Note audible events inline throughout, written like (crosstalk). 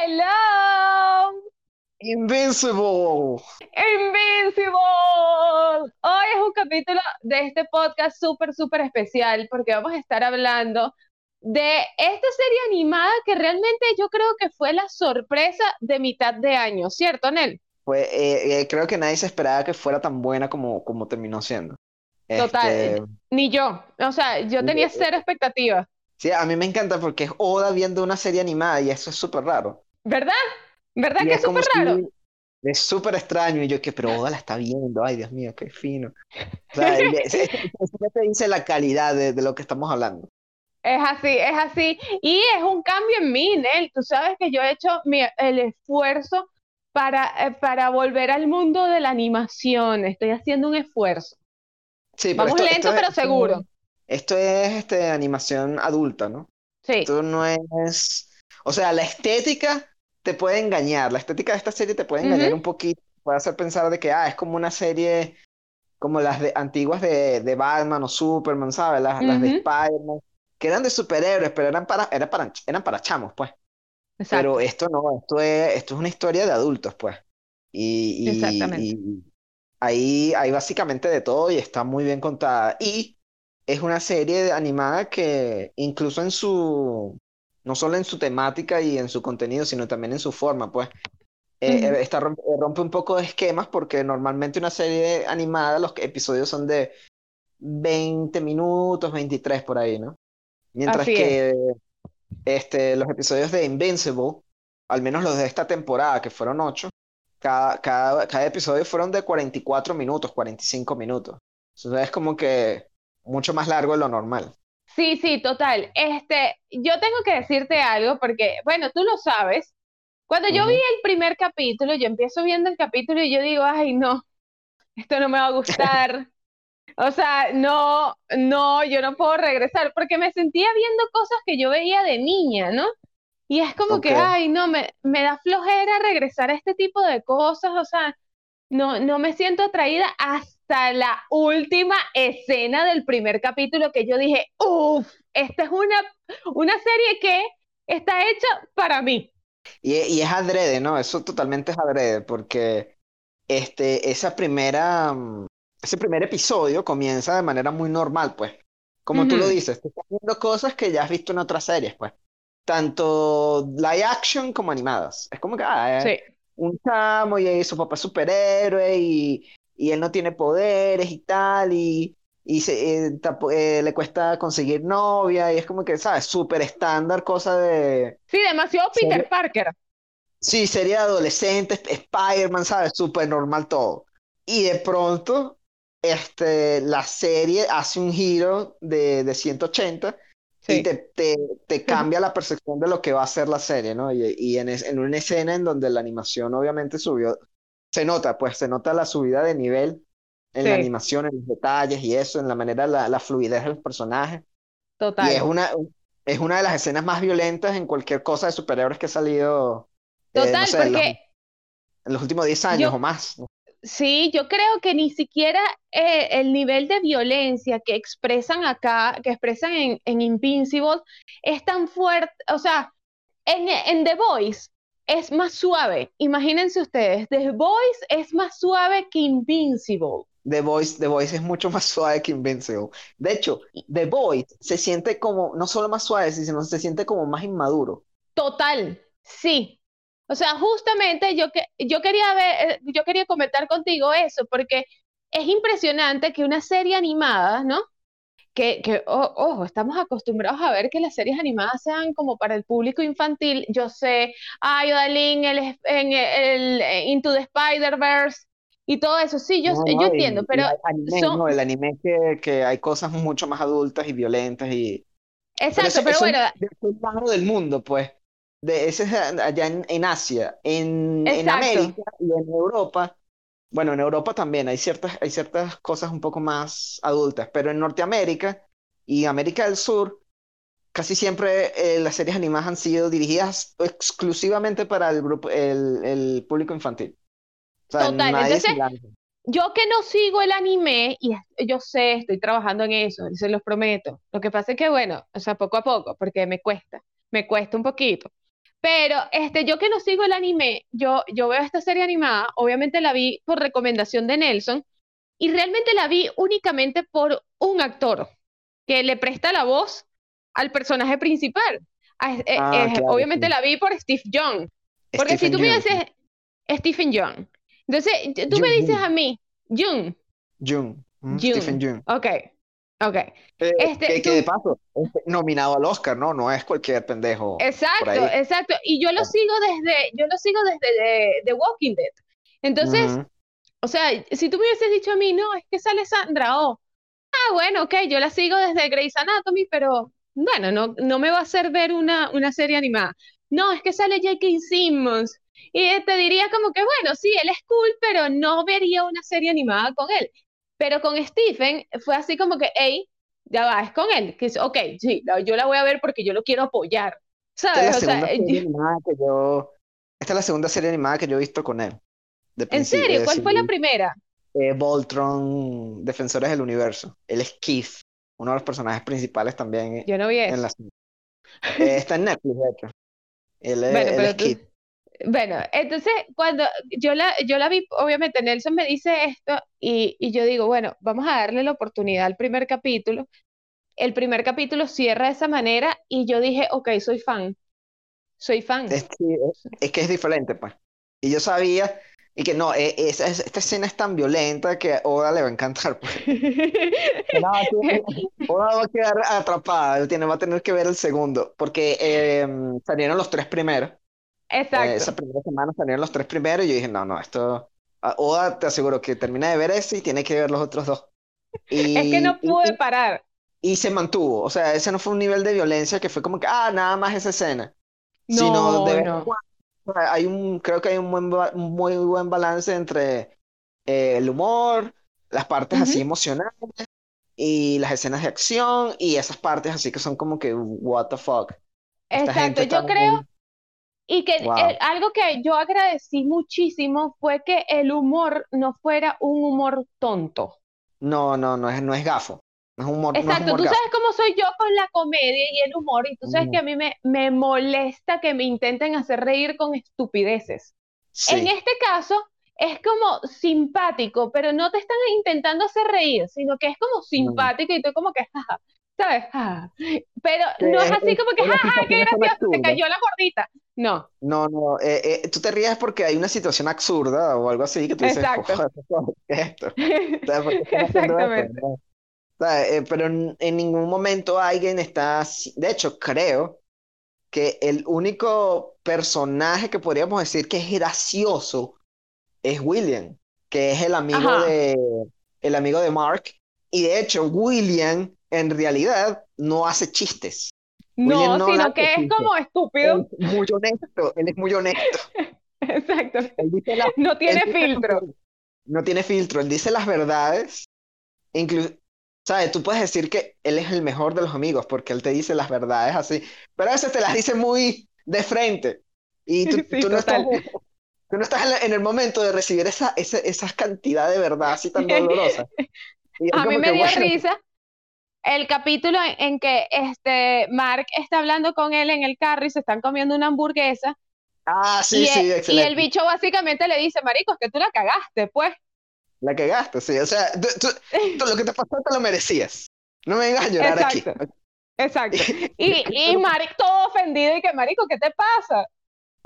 Hello. Invincible. Invincible. Hoy es un capítulo de este podcast súper, súper especial porque vamos a estar hablando de esta serie animada que realmente yo creo que fue la sorpresa de mitad de año, ¿cierto, Nel? Pues eh, eh, creo que nadie se esperaba que fuera tan buena como, como terminó siendo. Total, Este, ni yo. O sea, yo tenía cero expectativas. sí, a mí me encanta porque es Oda viendo una serie animada y eso es súper raro. ¿Verdad? ¿Verdad Y que es súper raro? si- es súper extraño y yo que, pero Oda la está viendo, ay Dios mío, qué fino. O sea, (laughs) te dice la calidad de, de lo que estamos hablando. Es así, es así. Y es un cambio en mí, Nel. Tú sabes que yo he hecho mi- el esfuerzo para, eh, para volver al mundo de la animación. Estoy haciendo un esfuerzo. Sí, pero Vamos esto- lento, esto es- pero seguro. Esto es este, animación adulta, ¿no? Sí, Esto no es, o sea, la estética te puede engañar, la estética de esta serie te puede engañar Ujú. un poquito, puede hacer pensar de que, ah, es como una serie como las de, antiguas de, de Batman o Superman, ¿sabes? Las, las de. Spider-Man, que eran de superhéroes, pero eran para, era para, eran para chamos, pues. exacto. Pero esto no, esto es, esto es una historia de adultos, pues. Y, y- Exactamente. y ahí hay básicamente de todo y está muy bien contada. Y es una serie animada que incluso en su, no solo en su temática y en su contenido, sino también en su forma, pues, eh, eh, esta rompe, rompe un poco de esquemas porque normalmente una serie animada, los episodios son de 20 minutos, 23 por ahí, ¿no? Mientras Así es. que este, los episodios de Invincible, al menos los de esta temporada, que fueron 8, cada, cada, cada episodio fueron de 44 minutos, 45 minutos. Entonces es como que mucho más largo de lo normal. Sí, sí, total. Este, yo tengo que decirte algo porque, bueno, tú lo sabes. Cuando yo vi el primer capítulo, yo empiezo viendo el capítulo y yo digo, ay, no, esto no me va a gustar. (laughs) O sea, no, no, yo no puedo regresar porque me sentía viendo cosas que yo veía de niña, ¿no? Y es como que, ay, no, me, me da flojera regresar a este tipo de cosas, o sea, no, no me siento atraída hasta la última escena del primer capítulo que yo dije, uff, esta es una, una serie que está hecha para mí. Y, y es adrede, ¿no? Eso totalmente es adrede, porque este, esa primera, mm, ese primer episodio comienza de manera muy normal, pues. Como tú lo dices, tú estás viendo cosas que ya has visto en otras series, pues. Tanto live action como animadas. Es como que, ah, es Sí, un chamo y su papá es superhéroe y, y él no tiene poderes y tal, y, y se, eh, tapo- eh, le cuesta conseguir novia, y es como que, ¿sabes? Súper estándar, cosa de... sí, demasiado Peter Parker. Sí, serie de adolescentes, Spider-Man, ¿sabes? Súper normal todo. Y de pronto, este, la serie hace un giro de, de 180 y Sí. te, te, te cambia la percepción de lo que va a ser la serie, ¿no? Y, y en, es- en una escena en donde la animación obviamente subió, se nota, pues se nota la subida de nivel en la animación, en los detalles y eso, en la manera, la, la fluidez de los personajes. Y Total. es una, es una de las escenas más violentas en cualquier cosa de superhéroes que ha salido, eh, no Total, sé, en los, porque en los últimos 10 años yo, o más. sí, yo creo que ni siquiera eh, el nivel de violencia que expresan acá, que expresan en, en Invincible, es tan fuerte. O sea, en, en The Voice es más suave. Imagínense ustedes, The Voice es más suave que Invincible. The Voice, The Voice es mucho más suave que Invincible. De hecho, The Voice se siente como, no solo más suave, sino se siente como más inmaduro. Total, sí. O sea, justamente yo, que, yo quería ver, yo quería comentar contigo eso, porque es impresionante que una serie animada, ¿no? Que, que o- ojo, estamos acostumbrados a ver que las series animadas sean como para el público infantil. Yo sé, ay, Odalín, el, es- en el, eh, Into the Spider-Verse y todo eso. Sí, yo, No, yo no, entiendo, y, pero anime, son, no, el anime que, que hay cosas mucho más adultas y violentas y... Pero exacto, eso, pero eso es bueno, lado del mundo, pues. De, ese es allá en, en Asia. En, en. América y en Europa, bueno, en Europa también hay ciertas, hay ciertas cosas un poco más adultas, pero en Norteamérica y América del Sur, casi siempre eh, las series animadas han sido dirigidas exclusivamente para el grupo, el, el público infantil. O sea, Total, entonces. Yo que no sigo el anime, y yo sé, estoy trabajando en eso, se los prometo. Lo que pasa es que, bueno, o sea, poco a poco, porque me cuesta, me cuesta un poquito. Pero este, yo que no sigo el anime, yo, yo veo esta serie animada, obviamente la vi por recomendación de Nelson, y realmente la vi únicamente por un actor que le presta la voz al personaje principal. Eh, Ah, eh, claro, obviamente sí. la vi por Steve Young, porque si Stephen tú me dices Stephen Young, entonces tú me Jung, dices Jung. a mí, Jung, Jung. Mm, Jung, Stephen Jung. ok, ok, Eh, este, que, que tú, de paso, es nominado al Oscar, ¿no? No es cualquier pendejo exacto, exacto, y yo lo sigo desde, yo lo sigo desde de, The Walking Dead, entonces, Ujú. o sea, si tú me hubieses dicho a mí, no, es que sale Sandra Oh, ah, bueno, ok, yo la sigo desde Grey's Anatomy, pero bueno, no, no me va a hacer ver una, una serie animada. No, es que sale J.K. Simmons. Y eh, te diría como que, bueno, sí, él es cool, pero no vería una serie animada con él. Pero con Stephen fue así como que, hey, ya va, es con él. Que es, ok, sí, la- yo la voy a ver porque yo lo quiero apoyar. Esta es la ¿Sabes? O sea, segunda eh, serie animada que yo. Esta es la segunda serie animada que yo he visto con él. ¿en serio? ¿Cuál fue la primera? eh, Voltron, Defensores del Universo. Él es Keith, uno de los personajes principales también Yo no vi en eso. la serie. Eh, está en Netflix, de hecho. Él, es- (laughs) Bueno, él es tú, Keith. Bueno, entonces cuando yo la, yo la vi, obviamente Nelson me dice esto y, y yo digo, bueno, vamos a darle la oportunidad al primer capítulo. El primer capítulo cierra de esa manera y yo dije, ok, soy fan, soy fan. Es, que- es que es diferente, pues. Y yo sabía, y que no, esa- esa- esta escena es tan violenta que Oda le va a encantar. Pues. (laughs) A quedar, Oda va a quedar atrapada, tiene, va a tener que ver el segundo, porque eh, salieron los tres primeros. Eh, esa Exacto. primera semana salieron los tres primeros y yo dije, no, no, esto... Oda te aseguro que termina de ver ese y tiene que ver los otros dos. (laughs) Es que no Y, y, pude parar. y se mantuvo, o sea, ese no fue un nivel de violencia que fue como que, ah, nada más esa escena, sino No, de vez en no. hay un, creo que hay un buen, un muy buen balance entre eh, el humor, las partes así Ujú. emocionales y las escenas de acción y esas partes así que son como que, what the fuck, Exacto, yo creo. Y que Wow. el- algo que yo agradecí muchísimo fue que el humor no fuera un humor tonto. No, no, no es, no es gafo, no es humor, no es Exacto, humor tú gafo. sabes cómo soy yo con la comedia y el humor, y tú sabes que Ujú. a mí me, me molesta que me intenten hacer reír con estupideces. En Sí, este caso es como simpático, pero no te están intentando hacer reír, sino que es como no. simpático y tú como que, jaja, ¿sabes? Ja. (laughs) Pero Que no es así como que, jaja, qué gracioso, se cayó la gordita. No, No, no, eh, eh, tú te ríes porque hay una situación absurda o algo así que tú dices, exacto. joder, (laughs) ¿qué es esto? Exactamente. eh, pero en, en ningún momento alguien está, de hecho, creo que el único personaje que podríamos decir que es gracioso es William, que es el amigo Ajá. de, el amigo de Mark, y de hecho, William en realidad no hace chistes. No, no sino que es como Él estúpido. es muy honesto, él es muy honesto. (laughs) Exacto. Él dice las No tiene filtro. no tiene filtro, él dice las verdades. Incluso, ¿sabes? Tú puedes decir que él es el mejor de los amigos porque él te dice las verdades así, pero a veces te las dice muy de frente. Y tú, (laughs) Sí, tú no estás, tú no estás en, la- en el momento de recibir esa, esa, esa cantidad de verdad así tan (laughs) dolorosa. Y A mí me dio bueno, risa el capítulo en, que este Mark está hablando con él en el carro y se están comiendo una hamburguesa ah, sí, y, sí, e- y el excelente. bicho básicamente le dice, marico, es que tú la cagaste, pues. La gastas, sí. O sea, tú, tú- tú lo que te pasó te lo merecías. No me vengas a llorar aquí. Exacto. (laughs) Y, y Mark todo ofendido y que, marico, ¿qué te pasa?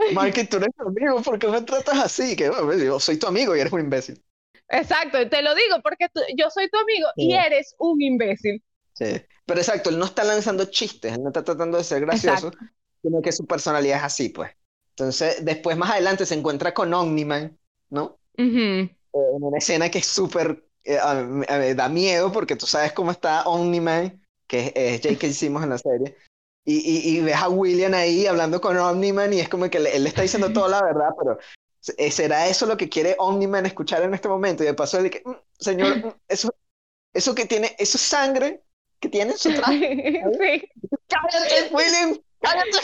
Marky, tú eres mi amigo, ¿por qué me tratas así? Que bueno, yo soy tu amigo y eres un imbécil. Exacto, te lo digo porque tú- yo soy tu amigo y eres un imbécil. Sí. Pero exacto, él no está lanzando chistes, él no está tratando de ser gracioso, Exacto. sino que su personalidad es así, pues. Entonces, después más adelante se encuentra con Omniman, ¿no? Ujú. Eh, en una escena que es súper, eh, da miedo porque tú sabes cómo está Omniman, que es, es J.K. (laughs) Simmons en la serie, y, y, y ves a William ahí hablando con Omniman y es como que le- él le está diciendo toda la verdad, pero eh, ¿será eso lo que quiere Omniman escuchar en este momento? Y de paso él dice, "Mm, señor, mm, eso, eso que tiene, eso es sangre que tiene en su traje. (laughs) Sí. ¡Cállate, William! ¡Cállate!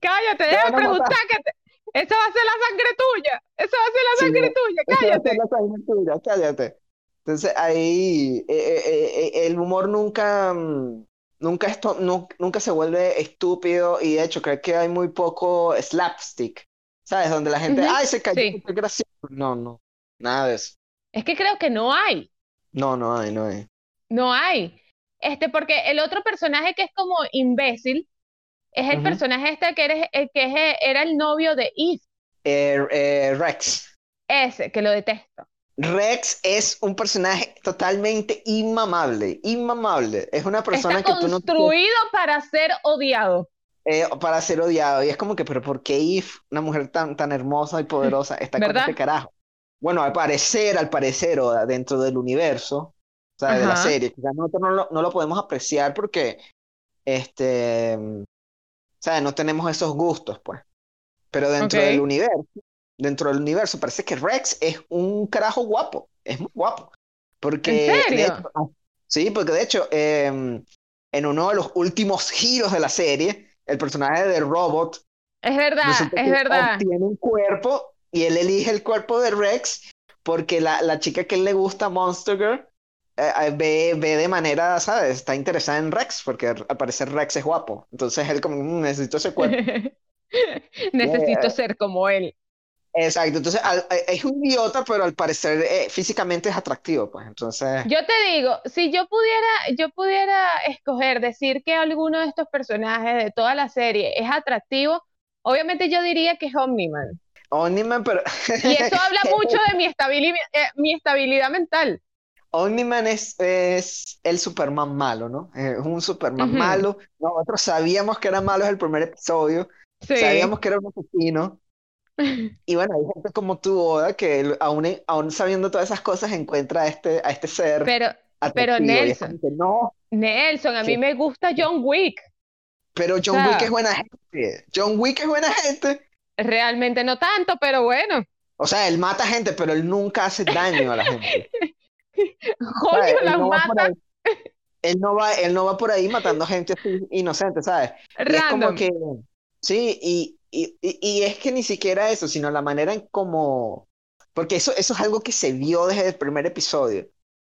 Cállate, Te déjame van a matar. preguntar que te- esa va a ser la sangre tuya. Esa va a ser la Sí, sangre tuya, Esa va a ser cállate. la sangre tuya, cállate. Entonces ahí eh, eh, eh, eh, el humor nunca, mm, nunca, esto, nunca se vuelve estúpido y de hecho creo que hay muy poco slapstick, ¿sabes? Donde la gente, ay, se cayó, qué gracioso. No, no, nada de eso. Es que creo que no hay. No, no hay, no hay. No hay. Este, porque el otro personaje que es como imbécil es el personaje este que, eres, el que era el novio de Eve. Eh, eh, Rex. Ese, que lo detesto. Rex es un personaje totalmente inmamable, inmamable. Es una persona que tú no... construido para ser odiado. Eh, para ser odiado. Y es como que, pero ¿por qué Eve, una mujer tan, tan hermosa y poderosa, está con este carajo? Bueno, al parecer, al parecer, o dentro del universo, o sea, de la serie, nosotros no lo, no lo podemos apreciar porque, este, o sea, no tenemos esos gustos, pues. Pero dentro del universo, dentro del universo, parece que Rex es un carajo guapo, es muy guapo. Porque, ¿En serio? Ah, sí, porque de hecho, em, en uno de los últimos giros de la serie, el personaje de Robot. Es verdad, es verdad. Tiene un cuerpo y él elige el cuerpo de Rex porque la, la chica que él le gusta, Monster Girl, eh, eh, ve, ve, de manera, ¿sabes? Está interesada en Rex, porque al parecer Rex es guapo. Entonces él como, mm, necesito ese cuerpo. (laughs) necesito ser como él. Exacto, entonces eh, es un idiota, pero al parecer físicamente es atractivo, pues entonces... Yo te digo, si yo pudiera, yo pudiera escoger, decir que alguno de estos personajes de toda la serie es atractivo, obviamente yo diría que es Omni-Man. Omni-Man, pero... y eso habla (laughs) mucho de mi, estabilidad, mi estabilidad mental. Omni-Man es, es, el Superman malo, ¿no? Es un Superman malo. Nosotros sabíamos que era malo en el primer episodio. Sabíamos que era un asesino. (laughs) Y bueno, hay gente como tú, Oda, que aún, aún sabiendo todas esas cosas encuentra a este, a este ser. Pero, pero Nelson, no, Nelson, a mí me gusta John Wick. Pero John Wick es buena gente. John Wick es buena gente. Realmente no tanto, pero bueno. O sea, él mata gente, pero él nunca hace daño a la gente. (laughs) (laughs) Joder, la mata. Él no, va, él no va por ahí matando gente inocente, ¿sabes? Es como que, sí, y, y, y, es que ni siquiera eso, sino la manera en cómo, porque eso, eso es algo que se vio desde el primer episodio.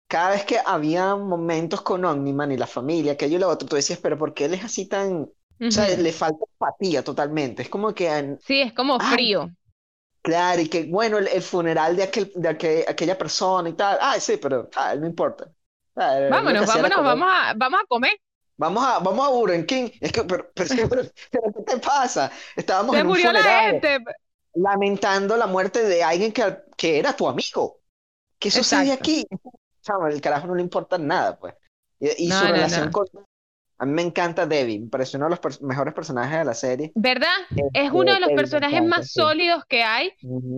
Cada vez que había momentos con Omniman y la familia, que yo y lo otro, tú decías, pero ¿por qué él es así tan... O sea, le falta empatía totalmente. Es como que... Sí, es como frío. Claro, y que bueno, el, funeral de, aquel, de aquella persona y tal. Ah, sí, pero ah, no importa. Ah, vámonos, vámonos, vamos a, vamos a comer. Vamos a, vamos a Burger King. Es que, pero, pero, (laughs) ¿qué te pasa? Estábamos en un murió funeral, la gente. lamentando la muerte de alguien que, que era tu amigo. ¿Qué sucede aquí? Chavo, el carajo no le importa nada, pues. Y, su relación con a mí me encanta Debbie, me parece uno de los mejores personajes de la serie. ¿Verdad? es uno de los personajes más sólidos que hay,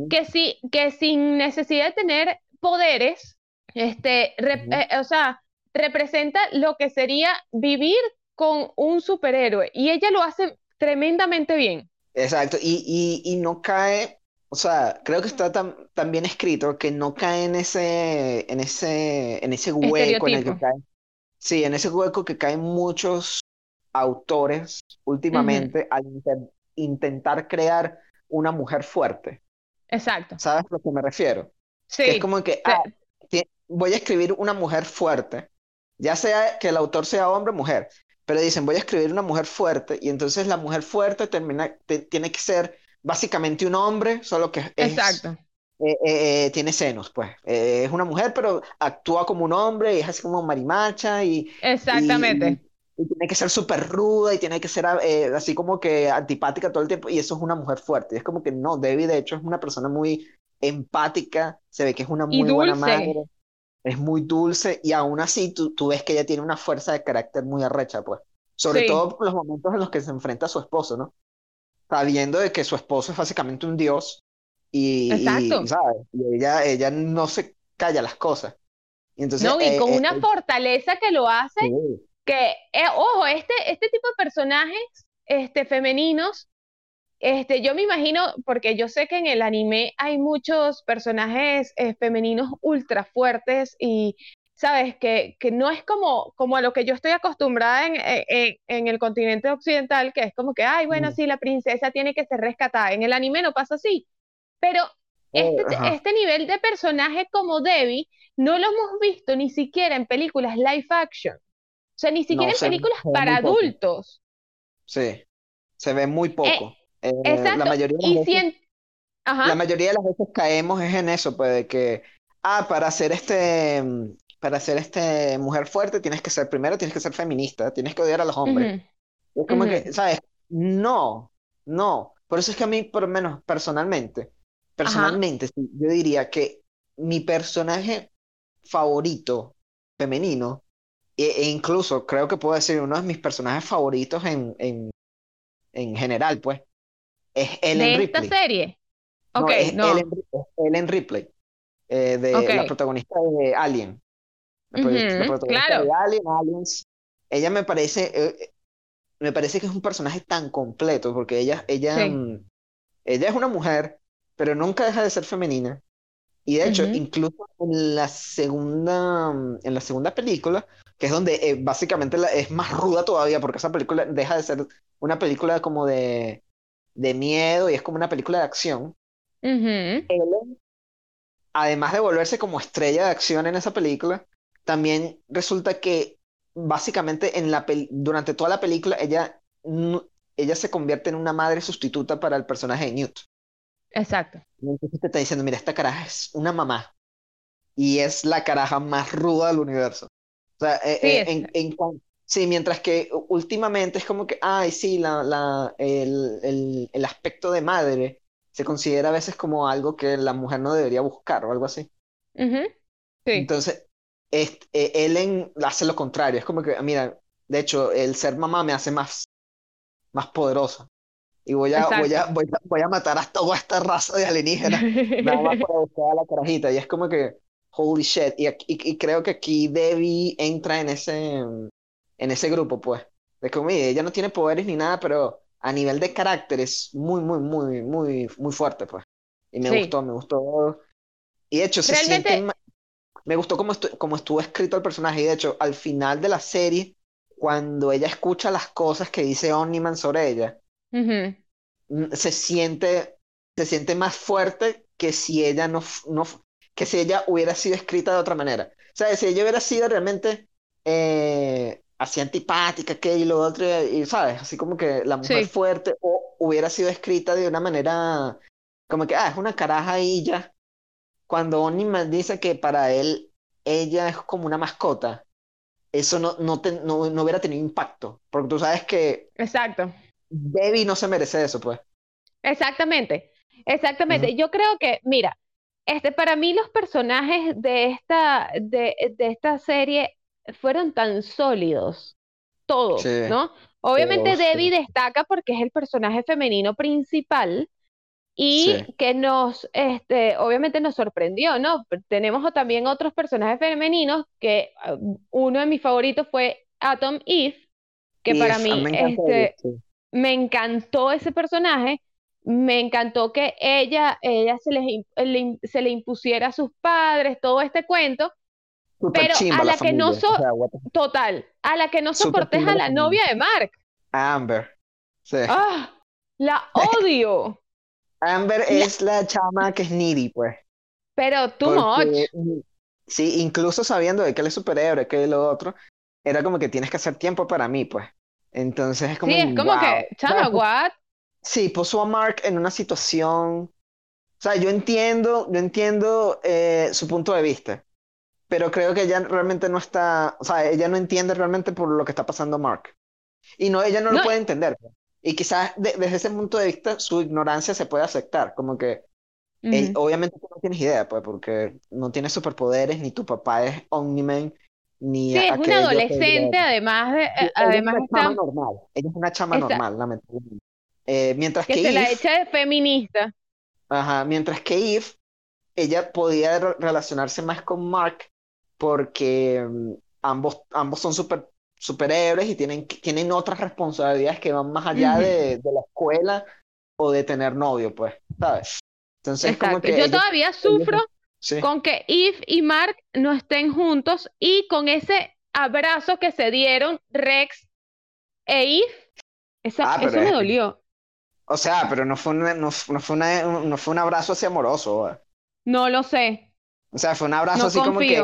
que, sí, que sin necesidad de tener poderes, este, eh, o sea, representa lo que sería vivir con un superhéroe y ella lo hace tremendamente bien. Exacto, y, y, y no cae, o sea, creo que está tan, tan, bien escrito que no cae en ese, en ese, en ese hueco en el que cae Sí, en ese hueco que caen muchos autores últimamente al intentar crear una mujer fuerte. Exacto. ¿Sabes a lo que me refiero? Sí. es como que ah, voy a escribir una mujer fuerte, ya sea que el autor sea hombre o mujer, pero dicen voy a escribir una mujer fuerte y entonces la mujer fuerte termina, tiene que ser básicamente un hombre, solo que es, Exacto. Eh, eh, eh, tiene senos, pues. es una mujer, pero actúa como un hombre y es así como marimacha y... Exactamente. Y, tiene que ser súper ruda y tiene que ser así como que antipática todo el tiempo y eso es una mujer fuerte. Y es como que no, Debbie de hecho es una persona muy empática, se ve que es una muy buena madre, es muy dulce y aún así tú, tú, ves que ella tiene una fuerza de carácter muy arrecha, pues. Sobre todo los momentos en los que se enfrenta a su esposo, ¿no? Sabiendo de que su esposo es básicamente un dios y, Exacto. Y, ella, ella no se calla las cosas. Y entonces, no, y eh, con eh, una eh, fortaleza que lo hace, que, ojo, este, este tipo de personajes este, femeninos, este, yo me imagino, porque yo sé que en el anime hay muchos personajes femeninos ultra fuertes y, sabes, que, que, no es como, como a lo que yo estoy acostumbrada en, en, el continente occidental, que es como que, ay, bueno, sí, la princesa tiene que ser rescatada. En el anime no pasa así. Pero este, oh, este nivel de personaje como Debbie no lo hemos visto ni siquiera en películas live action. sea, ni siquiera No, en películas para adultos. Sí, se ve muy Eh, poco. Eh, la exacto. mayoría de las Y veces, sien- la Ajá. mayoría de las veces caemos es en eso, pues, de que, ah, para ser este, mm, para ser este mujer fuerte tienes que ser, primero tienes que ser feminista, tienes que odiar a los hombres. Ujú, Es como ujú. que, ¿sabes? No, no. Por eso es que a mí, por lo menos personalmente. Personalmente, sí, yo diría que mi personaje favorito femenino, e, e incluso creo que puedo decir uno de mis personajes favoritos en, en, en general, pues, es Ellen De esta serie. No, Ok, es no. Ellen, es Ellen Ripley, eh, de la protagonista de Alien. La, protagonista claro. de Alien, Aliens. Ella me parece, eh, me parece que es un personaje tan completo, porque ella, ella, Sí. mm, ella es una mujer, pero nunca deja de ser femenina. Y de hecho, Ujú, incluso en la segunda, en la segunda película, que es donde eh, básicamente la- es más ruda todavía, porque esa película deja de ser una película como de, de miedo y es como una película de acción. ujú. Ellen, además de volverse como estrella de acción en esa película, también resulta que básicamente en la durante toda la película ella, ella se convierte en una madre sustituta para el personaje de Newt. Exacto. Entonces te está diciendo, mira, esta caraja es una mamá y es la caraja más ruda del universo. O sea, eh, Sí, eh, en, en cuan- sí, mientras que últimamente es como que, ay, sí, la, la, el, el, el aspecto de madre se considera a veces como algo que la mujer no debería buscar o algo así. Sí. Entonces, est- eh, Ellen hace lo contrario. Es como que, mira, de hecho, el ser mamá me hace más, más poderosa. Y voy a, voy a, voy a, voy a matar a toda esta raza de alienígenas nada más para (laughs) buscar a la carajita. Y es como que, holy shit. Y, aquí- y, y creo que aquí Debbie entra en ese, en ese grupo, pues. De mire, ella no tiene poderes ni nada, pero a nivel de carácter es muy, muy, muy, muy, muy fuerte, pues. Y me Sí. gustó, me gustó. Y de hecho, se siente Realmente, me gustó cómo, estu- cómo estuvo escrito el personaje. Y de hecho, al final de la serie, cuando ella escucha las cosas que dice Omniman sobre ella, mm, se siente, se siente más fuerte que si ella no, no, que si ella hubiera sido escrita de otra manera. O sea, si ella hubiera sido realmente eh, así antipática, que y lo otro, y sabes, así como que la mujer Sí, fuerte, o hubiera sido escrita de una manera como que, ah, es una caraja y ya. Cuando Oniman dice que para él ella es como una mascota, eso no, no, te- no, no hubiera tenido impacto, porque tú sabes que exacto. Debbie no se merece eso, pues. Exactamente. Exactamente. Yo creo que, mira, este, para mí los personajes de esta, de, de esta serie fueron tan sólidos, todos, Sí, ¿no? Obviamente sí. Debbie destaca porque es el personaje femenino principal Sí, y que nos, este, obviamente nos sorprendió, ¿no? Tenemos también otros personajes femeninos que ah, uno de mis favoritos fue Atom Eve, que y para es- mí Debbie, este, sí. Me encantó ese personaje, me encantó que ella, ella se les le im- se le impusiera a sus padres, todo este cuento, pero chimba a la la que no o so, sea, total, a la que no es chimba a la novia de Mark. Amber, sí. ¡Ah! La odio, (laughs) Amber la- es la chama que es needy, pues. pero too much. Porque, sí, incluso sabiendo de que él es superhéroe, que lo otro, era como que tienes que hacer tiempo para mí, pues. Entonces es como, Sí, es como wow. que, chama, ¿Sabes? what? Sí, puso a Mark en una situación. O sea, yo entiendo, yo entiendo eh, su punto de vista, pero creo que ella realmente no está, o sea, ella no entiende realmente por lo que está pasando Mark. Y no, ella no lo No, puede entender. pues. Y quizás de- desde ese punto de vista su ignorancia se puede aceptar, como que él- ujú. obviamente tú no tienes idea, pues, porque no tienes superpoderes, ni tu papá es Omni-Man, ni Sí, es una adolescente, además de, Sí, eh, ella es además una está, chama normal, ella es una chama normal, lamentablemente. Eh, mientras que que se la Eve, echa de feminista. ajá, mientras que Eve, ella podía re- relacionarse más con Mark porque mm, ambos, ambos son super, superhéroes y tienen, tienen otras responsabilidades que van más allá Ujú. de, de la escuela o de tener novio, pues, ¿sabes? Entonces, como Exacto. que Yo ellos, todavía ellos, sufro sí. con que Eve y Mark no estén juntos y con ese abrazo que se dieron Rex e Eve, esa- Ah, eso me es, dolió. o sea, pero no fue una- no, no fue una- no fue un abrazo así amoroso, ¿va? No lo sé, O sea, fue un abrazo no así como que,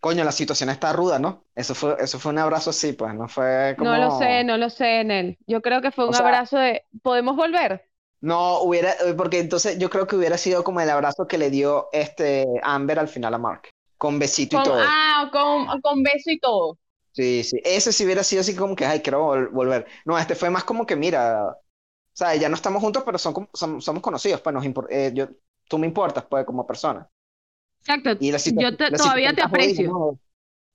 coño, la situación está ruda, ¿no? Eso fue, eso fue un abrazo así, pues, no fue como... No lo sé, no lo sé, Nel. Yo creo que fue O un sea- abrazo de, ¿podemos volver? No, hubiera, eh, porque entonces yo creo que hubiera sido como el abrazo que le dio este Amber al final a Mark, con besito y todo. ah, con, con beso y todo. Sí, sí, ese sí hubiera sido así como que, ay, quiero vol- volver. No, este fue más como que, mira, o sea, ya no estamos juntos, pero son, som- somos conocidos, pues nos eh, yo, tú me importas, pues, como persona. Exacto. Y la Yo te- la todavía te jodida, aprecio. ¿no?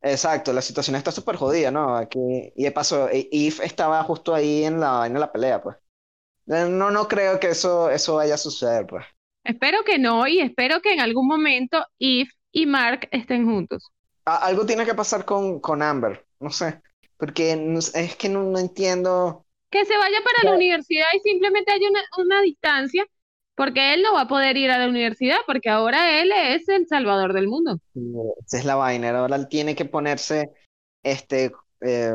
Exacto, la situación está súper jodida, ¿no? Aquí, y de paso, e- Eve estaba justo ahí en la, en la pelea, pues. Eh, No, no creo que eso, eso vaya a suceder, pues. Espero que no y espero que en algún momento Eve y Mark estén juntos. A- algo tiene que pasar con, con Amber, no sé, porque no es que no, no entiendo. Que se vaya para la universidad y simplemente haya una, una distancia, porque él no va a poder ir a la universidad, porque ahora él es el salvador del mundo. Esa es la vaina, ahora él tiene que ponerse, este, eh,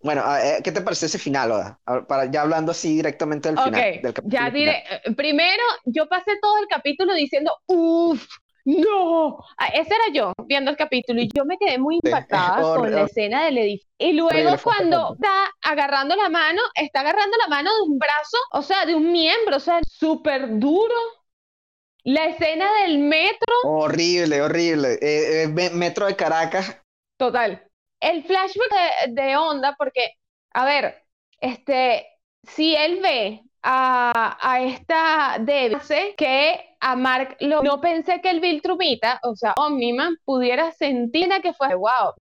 bueno, a- eh, ¿qué te parece ese final, Oda? Ver, Para, ya hablando así directamente del final, del capítulo ya diré. eh, Primero, yo pasé todo el capítulo diciendo, uff, no. Ah, Ese era yo viendo el capítulo y yo me quedé muy impactada hor- con la escena del edificio. Y luego cuando está agarrando la mano, está agarrando la mano de un brazo, o sea, de un miembro, o sea, súper duro. La escena del metro, Horrible, horrible. Eh, eh, me- Metro de Caracas, total. El flashback de, de Onda, porque, a ver, este, si él ve a, a esta Debbie, que a Mark lo- no pensé que el Viltrumita, o sea, Omniman, pudiera sentir que fue, wow,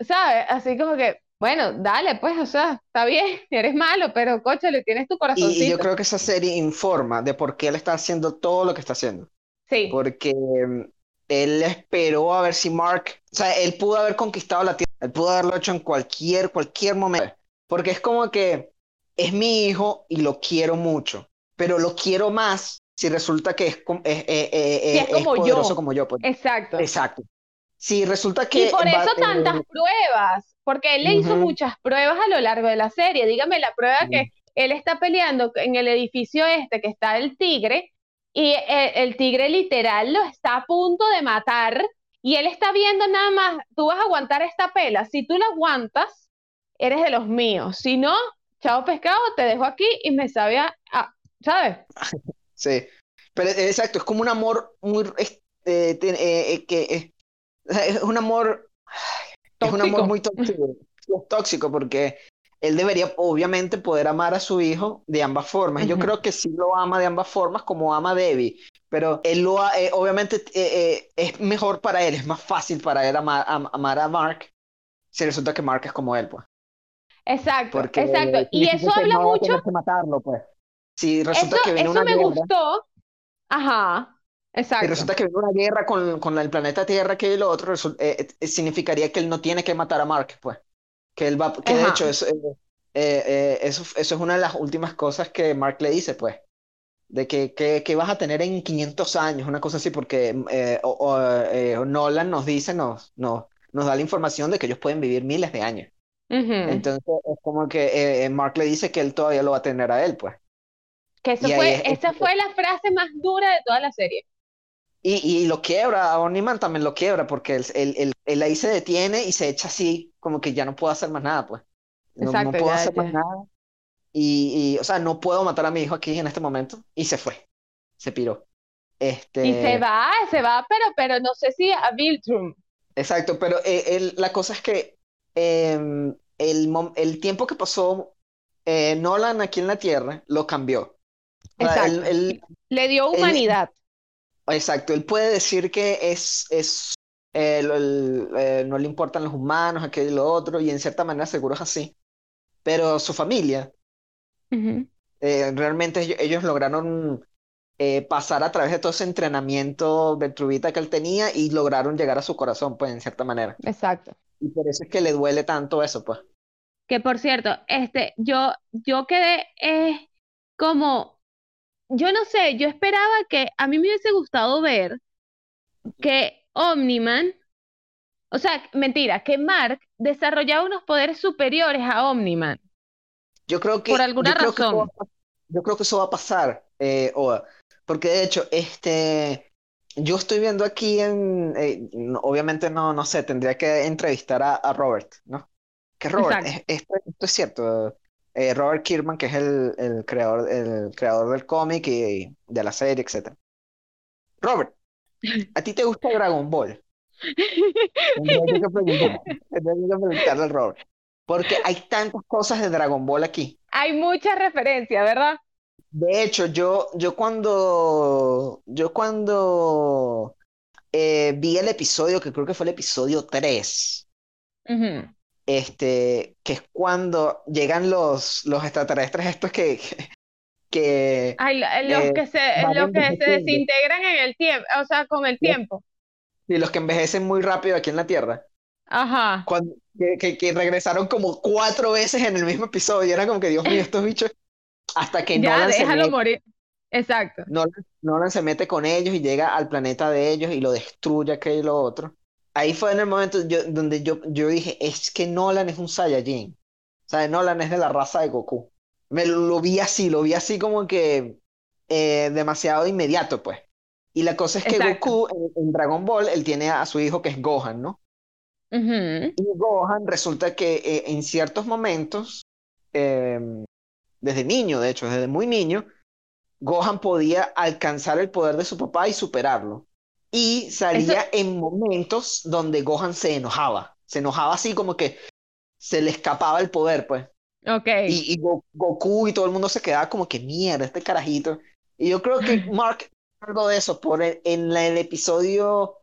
¿sabes? Así como que, bueno, dale, pues, o sea, está bien, (laughs) eres malo, pero coche, le tienes tu y, y yo creo que esa serie informa de por qué él está haciendo todo lo que está haciendo. Sí, Porque mm, él esperó a ver si Mark, o sea, él pudo haber conquistado la Tierra, él pudo haberlo hecho en cualquier, cualquier momento. Porque es como que es mi hijo y lo quiero mucho, pero lo quiero más si resulta que es, com- es, eh, eh, eh, es como yo. poderoso como yo. pues. exacto. Exacto. Si resulta que Y por va- eso eh, tantas pruebas, porque él le hizo muchas pruebas a lo largo de la serie. Dígame la prueba que él está peleando en el edificio este, que está el tigre, y el, el tigre literal lo está a punto de matar, y él está viendo nada más, tú vas a aguantar esta pela, si tú la aguantas, eres de los míos, si no, chao pescado, te dejo aquí y me sabe a, a- ¿sabes? (laughs) Sí, pero eh, exacto, es como un amor muy, eh, eh, eh, que eh, (laughs) es un amor, es un amor muy tóxico, (laughs) es tóxico porque él debería obviamente poder amar a su hijo de ambas formas. Yo creo que sí lo ama de ambas formas como ama a Debbie, pero él lo ha- eh, obviamente eh, eh, es mejor para él, es más fácil para él amar, am- amar a Mark si resulta que Mark es como él, pues. Exacto, Porque exacto. Y eso que habla no mucho que matarlo, pues. Si resulta Eso, que viene eso una me guerra, gustó. Ajá, si exacto. resulta que viene una guerra con, con el planeta Tierra que lo otro, significaría que él no tiene que matar a Mark, pues. Que él va, que de Ajá. hecho eso, eh, eh, eh, eso, eso es una de las últimas cosas que Mark le dice, pues. De que, que, que vas a tener en 500 años, una cosa así, porque eh, o- o, eh, Nolan nos dice, nos, nos, nos da la información de que ellos pueden vivir miles de años. Ujú. Entonces es como que eh, Mark le dice que él todavía lo va a tener a él, pues. Que eso fue, es- esa fue la frase más dura de toda la serie. Y, y lo quiebra, a Omniman también lo quiebra, porque él, él, él- él ahí se detiene y se echa así, como que ya no puedo hacer más nada, pues. No, no Exacto, puedo ya- hacer más ya. nada. Y, y, o sea, no puedo matar a mi hijo aquí en este momento. Y se fue, se piró. Este, Y se va, se va, pero, pero no sé si a Viltrum. Exacto, pero eh, la cosa es que em, el, el tiempo que pasó eh, Nolan aquí en la Tierra lo cambió. O sea, él- Exacto. él- Le dio él- humanidad. Exacto, él puede decir que es, es eh, el- eh, no le importan los humanos, aquello y lo otro, y en cierta manera seguro es así. Pero su familia, eh, realmente ellos, ellos lograron eh, pasar a través de todo ese entrenamiento Beltruvita que él tenía y lograron llegar a su corazón, pues, en cierta manera. Exacto. Y por eso es que le duele tanto eso, pues. Que por cierto, este, yo, yo quedé como, yo no sé, yo esperaba que a mí me hubiese gustado ver que Omniman, o sea, mentira, que Mark desarrollaba unos poderes superiores a Omniman. Yo creo que, Por alguna yo creo que eso razón. va a pas- yo creo que eso va a pasar, eh, Oda, porque de hecho, este, yo estoy viendo aquí en, eh, obviamente no, no sé, tendría que entrevistar a, a Robert, ¿no? Que Robert, es- esto, esto es cierto. Eh, Robert Kirkman, que es el, el creador, el creador del cómic y de la serie, etc. Robert, ¿a ti te gusta Dragon Ball? (laughs) Tendría que preguntar- que preguntarle al Robert. Porque hay tantas cosas de Dragon Ball aquí. Hay mucha referencia, ¿verdad? De hecho, yo, yo cuando, yo cuando eh, vi el episodio, que creo que fue el episodio 3, Ujú. Este, que es cuando llegan los, los extraterrestres estos que, (laughs) que Ay, lo- los eh, que se, los que se desintegran en el tiempo, o sea, con el tiempo. y los que envejecen muy rápido aquí en la Tierra, Ajá. cuando, que, que, que regresaron como cuatro veces en el mismo episodio, y era como que, Dios mío, estos bichos, hasta que Ya, Nolan se déjalo mete, morir. Exacto. Nolan, Nolan se mete con ellos y llega al planeta de ellos y lo destruye aquello y lo otro. Ahí fue en el momento yo- donde yo, yo dije, es que Nolan es un Saiyajin. O sea, Nolan es de la raza de Goku. Me lo, lo vi así, lo vi así como que eh, demasiado inmediato, pues. Y la cosa es que Exacto. Goku en, en Dragon Ball, él tiene a su hijo que es Gohan, ¿no? Y Gohan resulta que eh, en ciertos momentos, eh, desde niño, de hecho, desde muy niño, Gohan podía alcanzar el poder de su papá y superarlo. Y salía en momentos donde Gohan se enojaba. Se enojaba así como que se le escapaba el poder, pues. Ok. Y, y Go- Goku y todo el mundo se quedaba como que mierda, este carajito. Y yo creo que (laughs) Mark algo de eso por el- en la- el episodio,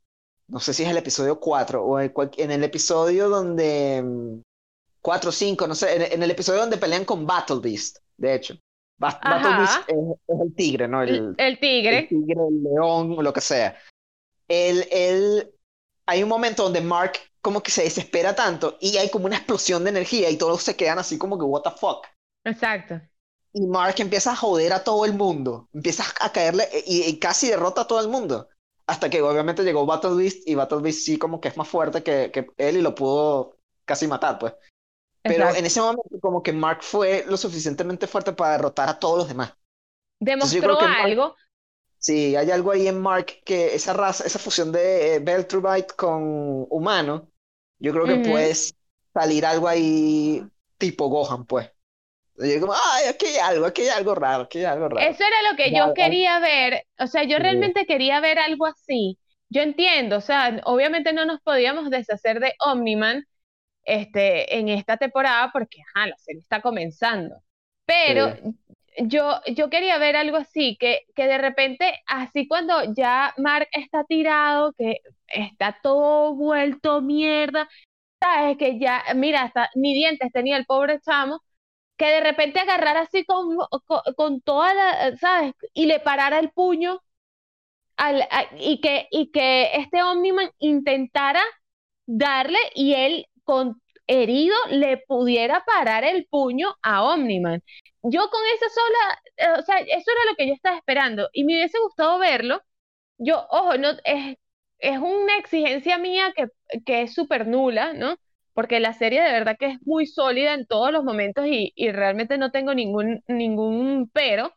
no sé si es el episodio 4 o el en el episodio donde mm, 4 o 5, no sé, en, en el episodio donde pelean con Battle Beast, de hecho. Ba- Battle Ajá. Beast es, es el tigre, ¿no? El, El, el el tigre. tigre, el león, o lo que sea. Él, él, hay un momento donde Mark como que se desespera tanto y hay como una explosión de energía y todos se quedan así como que, what the fuck. Exacto. Y Mark empieza a joder a todo el mundo, empieza a caerle y, y casi derrota a todo el mundo. Hasta que obviamente llegó Battle Beast y Battle Beast sí como que es más fuerte que, que él y lo pudo casi matar, pues. Pero Exacto. en ese momento como que Mark fue lo suficientemente fuerte para derrotar a todos los demás. Entonces Demostró Mark- algo. Sí, hay algo ahí en Mark que esa raza, esa fusión de eh, Beltrubite con humano, yo creo que Ujú. puede salir algo ahí tipo Gohan, pues. Yo como, ay, aquí hay algo, aquí hay algo raro, aquí hay algo raro. Eso era lo que yo quería ver, o sea, yo realmente quería ver algo así. Yo entiendo, o sea, obviamente no nos podíamos deshacer de Omniman este, en esta temporada porque, ajá, la serie está comenzando. Pero yo, yo quería ver algo así, que, que de repente, así cuando ya Mark está tirado, que está todo vuelto mierda, sabes que ya, mira, hasta ni dientes tenía el pobre chamo, que de repente agarrara así con, con, con toda la, ¿sabes? Y le parara el puño al, y que, y que este Omniman intentara darle y él con herido le pudiera parar el puño a Omniman. Yo con esa sola, eh, o sea, eso era lo que yo estaba esperando y me hubiese gustado verlo. Yo, ojo, no, es, es una exigencia mía que, que es súper nula, ¿no? Porque la serie de verdad que es muy sólida en todos los momentos y, y realmente no tengo ningún, ningún pero.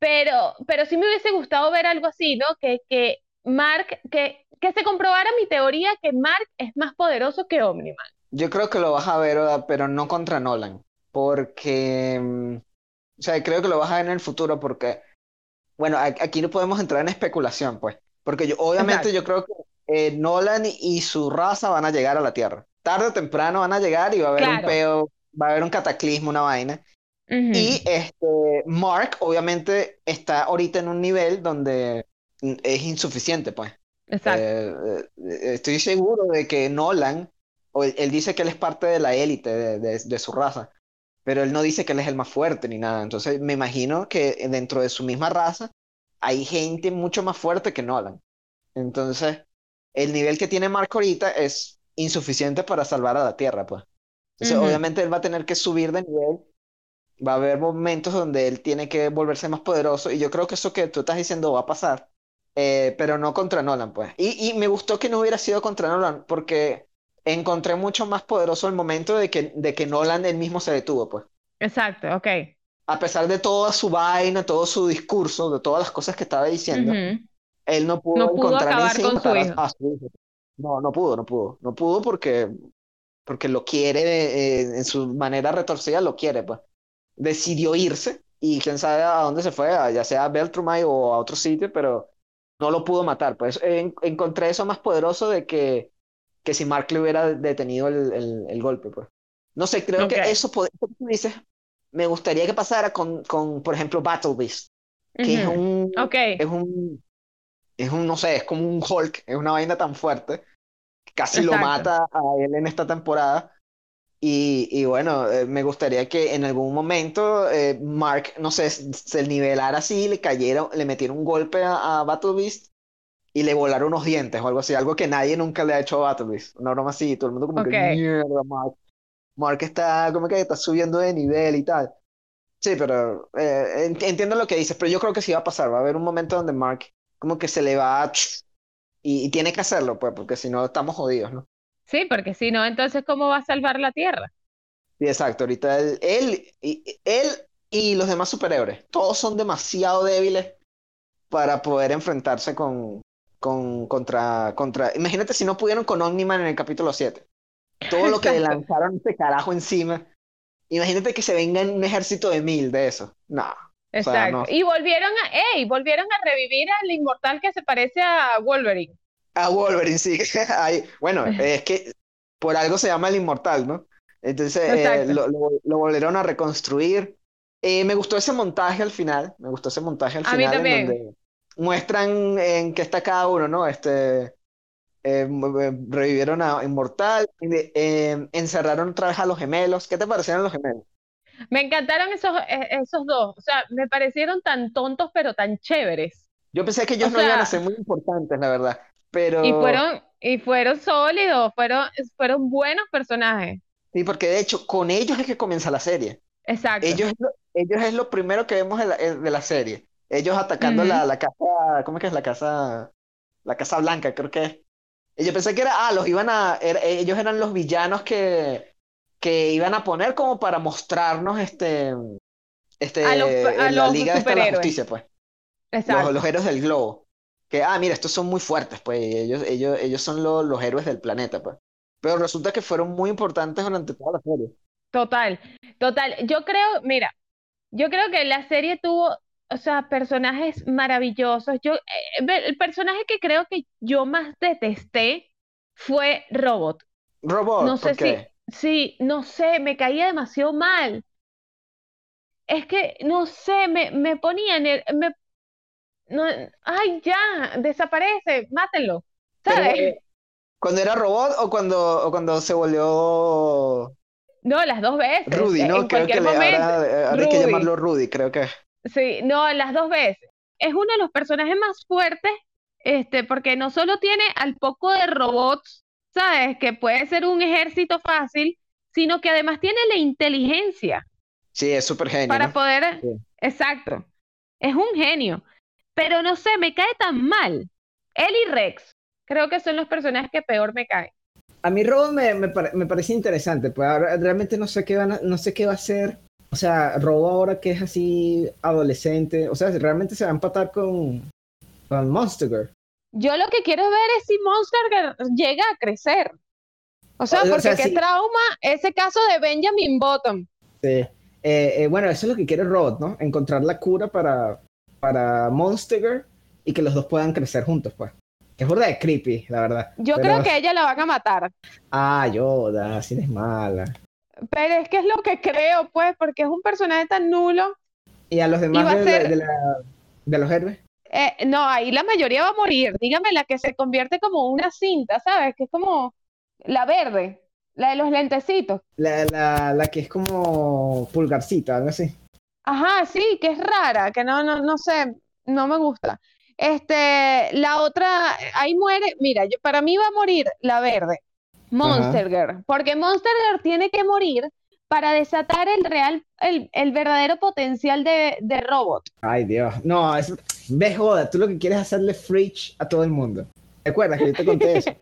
Pero, pero sí me hubiese gustado ver algo así, ¿no? Que, que Mark, que, que se comprobara mi teoría que Mark es más poderoso que Omniman. Yo creo que lo vas a ver, pero no contra Nolan, porque, mm, o sea, creo que lo vas a ver en el futuro porque, bueno, aquí no podemos entrar en especulación, pues, porque yo, obviamente Exacto. yo creo que eh, Nolan y su raza van a llegar a la Tierra. Tarde o temprano van a llegar y va a haber un Claro. peo, va a haber un cataclismo, una vaina. Ujú. Y este, Mark obviamente está ahorita en un nivel donde mm, es insuficiente, pues. Exacto. Eh, eh, estoy seguro de que Nolan, él dice que él es parte de la élite de, de- de su raza, pero él no dice que él es el más fuerte ni nada. Entonces me imagino que dentro de su misma raza hay gente mucho más fuerte que Nolan. Entonces, el nivel que tiene Mark ahorita es insuficiente para salvar a la Tierra, pues. Entonces, obviamente él va a tener que subir de nivel. Va a haber momentos donde él tiene que volverse más poderoso y yo creo que eso que tú estás diciendo va a pasar. Eh, pero no contra Nolan, pues. Y, y me gustó que no hubiera sido contra Nolan, porque encontré mucho más poderoso el momento de que, de que Nolan él mismo se detuvo, pues. Exacto, ok. A pesar de toda su vaina, todo su discurso, de todas las cosas que estaba diciendo, él no pudo, No pudo encontrar sí con su matar a- hijo. a su hijo. No, no pudo, no pudo. No pudo porque, porque lo quiere, eh, en su manera retorcida lo quiere, pues. Decidió irse y quién sabe a dónde se fue, a- ya sea a Beltrumay o a otro sitio, pero no lo pudo matar. Pues En- encontré eso más poderoso de que, que si Mark le hubiera detenido el, el- el golpe, pues. No sé, creo Ok. que eso, tú dices, me gustaría que pasara con, con por ejemplo, Battle Beast, que es Ujú. un, Ok. es un, es un, no sé, es como un Hulk, es una vaina tan fuerte, que casi lo Exacto. mata a él en esta temporada. Y, y bueno, eh, me gustaría que en algún momento eh, Mark, no sé, se nivelara así, le cayera, le metiera un golpe a, a Battle Beast y le volara unos dientes o algo así, algo que nadie nunca le ha hecho a Battle Beast. Una broma así, todo el mundo como que mierda, Mark. Mark está como que está subiendo de nivel y tal. Sí, pero eh, ent- entiendo lo que dices, pero yo creo que sí va a pasar. Va a haber un momento donde Mark como que se le va a... Y, y tiene que hacerlo, pues, porque si no estamos jodidos, ¿no? Sí, porque si no, entonces, ¿cómo va a salvar la Tierra? Sí, exacto. Ahorita él, él, y, él y los demás superhéroes, todos son demasiado débiles para poder enfrentarse con, con, contra, contra... Imagínate si no pudieron con Omni-Man en el capítulo 7. Todo lo que le (laughs) lanzaron este carajo encima. Imagínate que se venga un ejército de mil de eso. No. O sea, Exacto. no. Y volvieron a, ey, volvieron a revivir al inmortal que se parece a Wolverine. A Wolverine, sí. (laughs) Bueno, (laughs) es que por algo se llama el Inmortal, ¿no? Entonces eh, lo, lo- lo volvieron a reconstruir. Eh, me gustó ese montaje al final, me gustó ese montaje al A mí final en también. donde muestran en qué está cada uno, ¿no? Este, eh, eh, revivieron a Inmortal, eh, eh, encerraron otra vez a los gemelos. ¿Qué te parecieron los gemelos? Me encantaron esos, eh, esos dos. O sea, me parecieron tan tontos, pero tan chéveres. Yo pensé que ellos O no iban a sea- ser muy importantes, la verdad, pero Y fueron, y fueron sólidos, fueron, fueron buenos personajes. sí, porque de hecho con ellos es que comienza la serie. Exacto. Ellos, ellos es lo primero que vemos en la- en- de la serie. Ellos atacando Ujú. la, la casa, ¿cómo es que es la casa? La Casa Blanca, creo que es. Y yo pensé que era, ah, los iban a, er- ellos eran los villanos que, que iban a poner como para mostrarnos este, este, A los- a la los Liga de la. Justicia, pues. Exacto. Los, los héroes del globo. Que, ah, mira, estos son muy fuertes, pues. Ellos, ellos, ellos son lo- los héroes del planeta, pues. Pero resulta que fueron muy importantes durante toda la serie. Total, total. Yo creo, mira, yo creo que la serie tuvo, o sea, personajes maravillosos. Yo, eh, el personaje que creo que yo más detesté fue Robot. Robot, No sé si, sí, no sé, me caía demasiado mal. Es que, no sé, me, me ponía en el, me, no, ay, ya, desaparece, mátenlo, ¿sabes? eh, ¿Cuando era robot o cuando, o cuando se volvió No, las dos veces, Rudy, ¿no? en Creo que le, eh, que llamarlo Rudy, creo que. Sí, no, las dos veces. Es uno de los personajes más fuertes, este, porque no solo tiene al poco de robots, ¿sabes? Que puede ser un ejército fácil, sino que además tiene la inteligencia Sí, es súper genio, para ¿no? poder. Sí. Exacto. Es un genio. Pero no sé, me cae tan mal. Él y Rex, creo que son los personajes que peor me caen. A mí Robot me, me, pare- me parece interesante, pues ahora realmente no sé qué van a- no sé qué va a hacer. O sea, Robo ahora que es así adolescente, o sea, realmente se va a empatar con, con Monster Girl. Yo lo que quiero ver es si Monster Girl llega a crecer. O sea, O- o porque sea, qué sí. trauma ese caso de Benjamin Button. Sí. Eh, eh, bueno, eso es lo que quiere Robot, ¿no? Encontrar la cura para, para Monster Girl y que los dos puedan crecer juntos, pues. Es burda de creepy, la verdad. Yo Pero- creo que ella la van a matar. Ah, Yoda, así es mala. Pero es que es lo que creo, pues, porque es un personaje tan nulo. ¿Y a los demás de, la- ser- de la- de los héroes? Eh, no, ahí la mayoría va a morir. Dígame la que se convierte como una cinta, ¿sabes? Que es como la verde, la de los lentecitos. La, la, la que es como pulgarcita, algo así. Ajá, sí, que es rara, que no, no, no sé, no me gusta. Este, la otra, ahí muere, mira, yo, para mí va a morir la verde, Monster Girl, porque Monster Girl tiene que morir para desatar el real, el, el verdadero potencial de, de Robot. Ay, Dios. No, es... ve joda, tú lo que quieres es hacerle fridge a todo el mundo. ¿Te acuerdas que yo te conté eso? (laughs)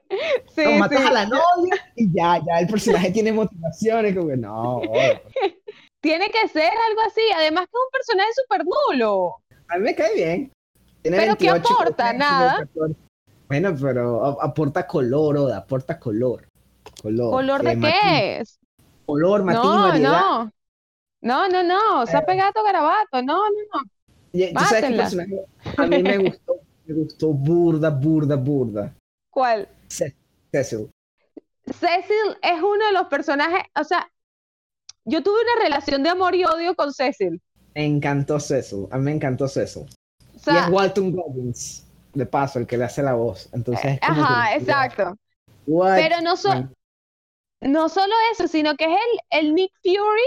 Sí, No, matas sí. a la novia y ya, ya el personaje tiene motivaciones, como que no. (laughs) Tiene que ser algo así, además que es un personaje súper nulo. A mí me cae bien. Tiene ¿Pero qué 28, aporta? Nada. 14. Bueno, pero aporta color, Oda, aporta color. Color. ¿Color de eh, matiz. qué? Color, matiz, No, variedad. no. No, no, no. Se ha pegado garabato. No, no, no. ¿tú sabes qué personaje? A mí me gustó, (laughs) me gustó burda, burda, burda. ¿Cuál? Ce- Cecil. Cecil es uno de los personajes, o sea, yo tuve una relación de amor y odio con Cecil. Me encantó Cecil. A mí me encantó Cecil. O y es Walton Goggins, de paso, el que le hace la voz. Entonces, es como ajá, que- exacto. What? Pero no, so- Man, no solo eso, sino que es el, el Nick Fury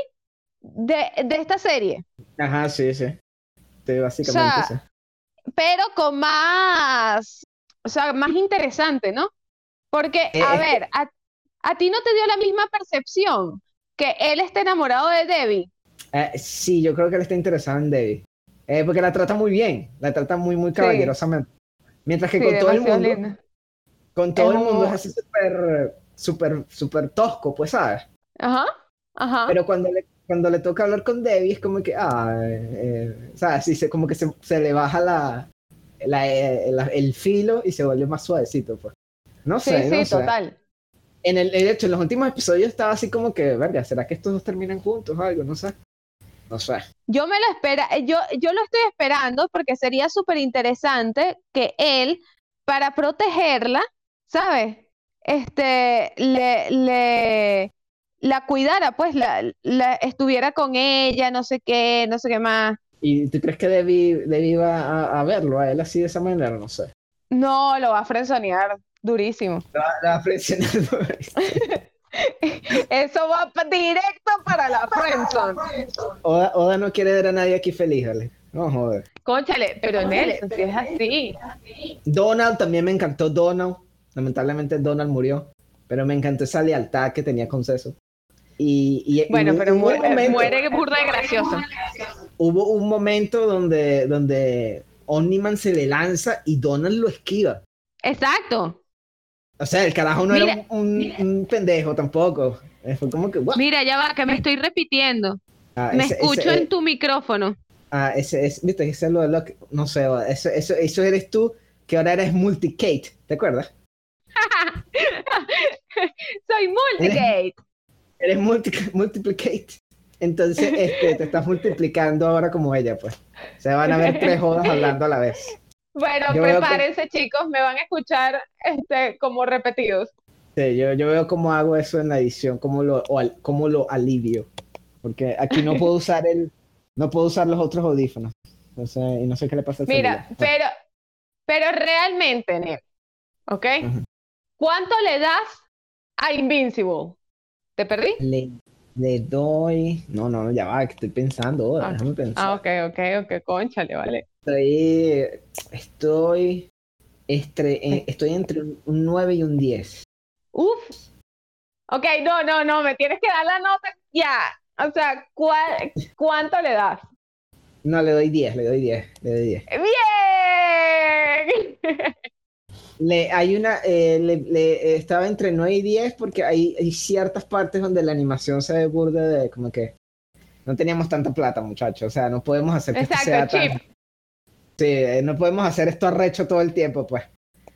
de, de esta serie, Ajá, sí, sí. Sí, básicamente O sea, sí. pero con más, o sea, más interesante, ¿no? Porque, Eh, a ver, a, a ti no te dio la misma percepción que él está enamorado de Debbie. Eh, sí, yo creo que él está interesado en Debbie. Eh, porque la trata muy bien, la trata muy, muy caballerosamente. Mientras que Sí, con todo el mundo, con todo el mundo un- es así súper, súper, súper tosco, pues, ¿sabes? Ajá, ajá. Pero cuando le, cuando le toca hablar con Debbie es como que, ah, eh, eh, ¿sabes? Sí, se, como que se, se le baja la, la, eh, la- el filo y se vuelve más suavecito, pues. No Sí, sé, sí, no sé. total. En el, de hecho, en los últimos episodios estaba así como que, verga, ¿será que estos dos terminan juntos o algo? No sé. No sé. Yo me lo espera, eh, yo, yo lo estoy esperando porque sería súper interesante que él, para protegerla, ¿sabes? Este, le, le, la cuidara, pues, la, la- estuviera con ella, no sé qué, no sé qué más. ¿Y tú crees que Debbie, Debbie iba a, a verlo a él así de esa manera? No sé. No, lo va a frenzonear durísimo. La, va a presionar. (laughs) Eso va pa- directo para la friendzone. Oda, Oda no quiere ver a nadie aquí feliz, ¿vale? No, joder. Cónchale, pero Nelson, si es así. Donald también me encantó Donald. Lamentablemente Donald murió. Pero me encantó esa lealtad que tenía con Ceso. Y, y- y Bueno, hubo pero muere, momento- muere burda de gracioso. hubo un momento donde, donde Omniman se le lanza y Donald lo esquiva. Exacto. O sea, el carajo no era un, un- un pendejo tampoco. Eh, Fue como que, "What?". Mira, ya va, que me estoy repitiendo. Ah, Me ese- escucho ese- en tu micrófono. Ah, ese es, viste, ese es lo, lo que- no sé, eso, eso, eso eres tú, que ahora eres multicate, ¿te acuerdas? (laughs) Soy multigate. Eres multi, multiplicate. Entonces, este, te estás multiplicando ahora como ella, pues. Se van a ver tres jodas hablando a la vez. Bueno, Yo veo que- prepárense, chicos, me van a escuchar este, como repetidos. Sí, yo, yo veo cómo hago eso en la edición, cómo lo, o al- cómo lo alivio. Porque aquí no puedo usar el, no puedo usar los otros audífonos. No sé, y no sé qué le pasa al Mira, celular. pero, pero realmente, Nel, ¿ok? Ujú. ¿Cuánto le das a Invincible? ¿Te perdí? Le, le doy. No, no, ya va, que estoy pensando. ahora, Ah. déjame pensar. Ah, ok, ok, ok, conchale, vale. Estoy. Estoy. estre- eh, estoy entre un 9 y un 10. Uf. Ok, no, no, no, me tienes que dar la nota ya. O sea, ¿cuál- ¿cuánto le das? No, le doy 10, le doy 10, le doy 10. ¡Bien! (laughs) Le, hay una, eh, le, le- eh, estaba entre 9 y 10 porque hay, hay ciertas partes donde la animación se ve burda de como que no teníamos tanta plata, muchachos. O sea, no podemos hacer que esto sea Exacto, tan-. Sí, eh, no podemos hacer esto arrecho todo el tiempo, pues.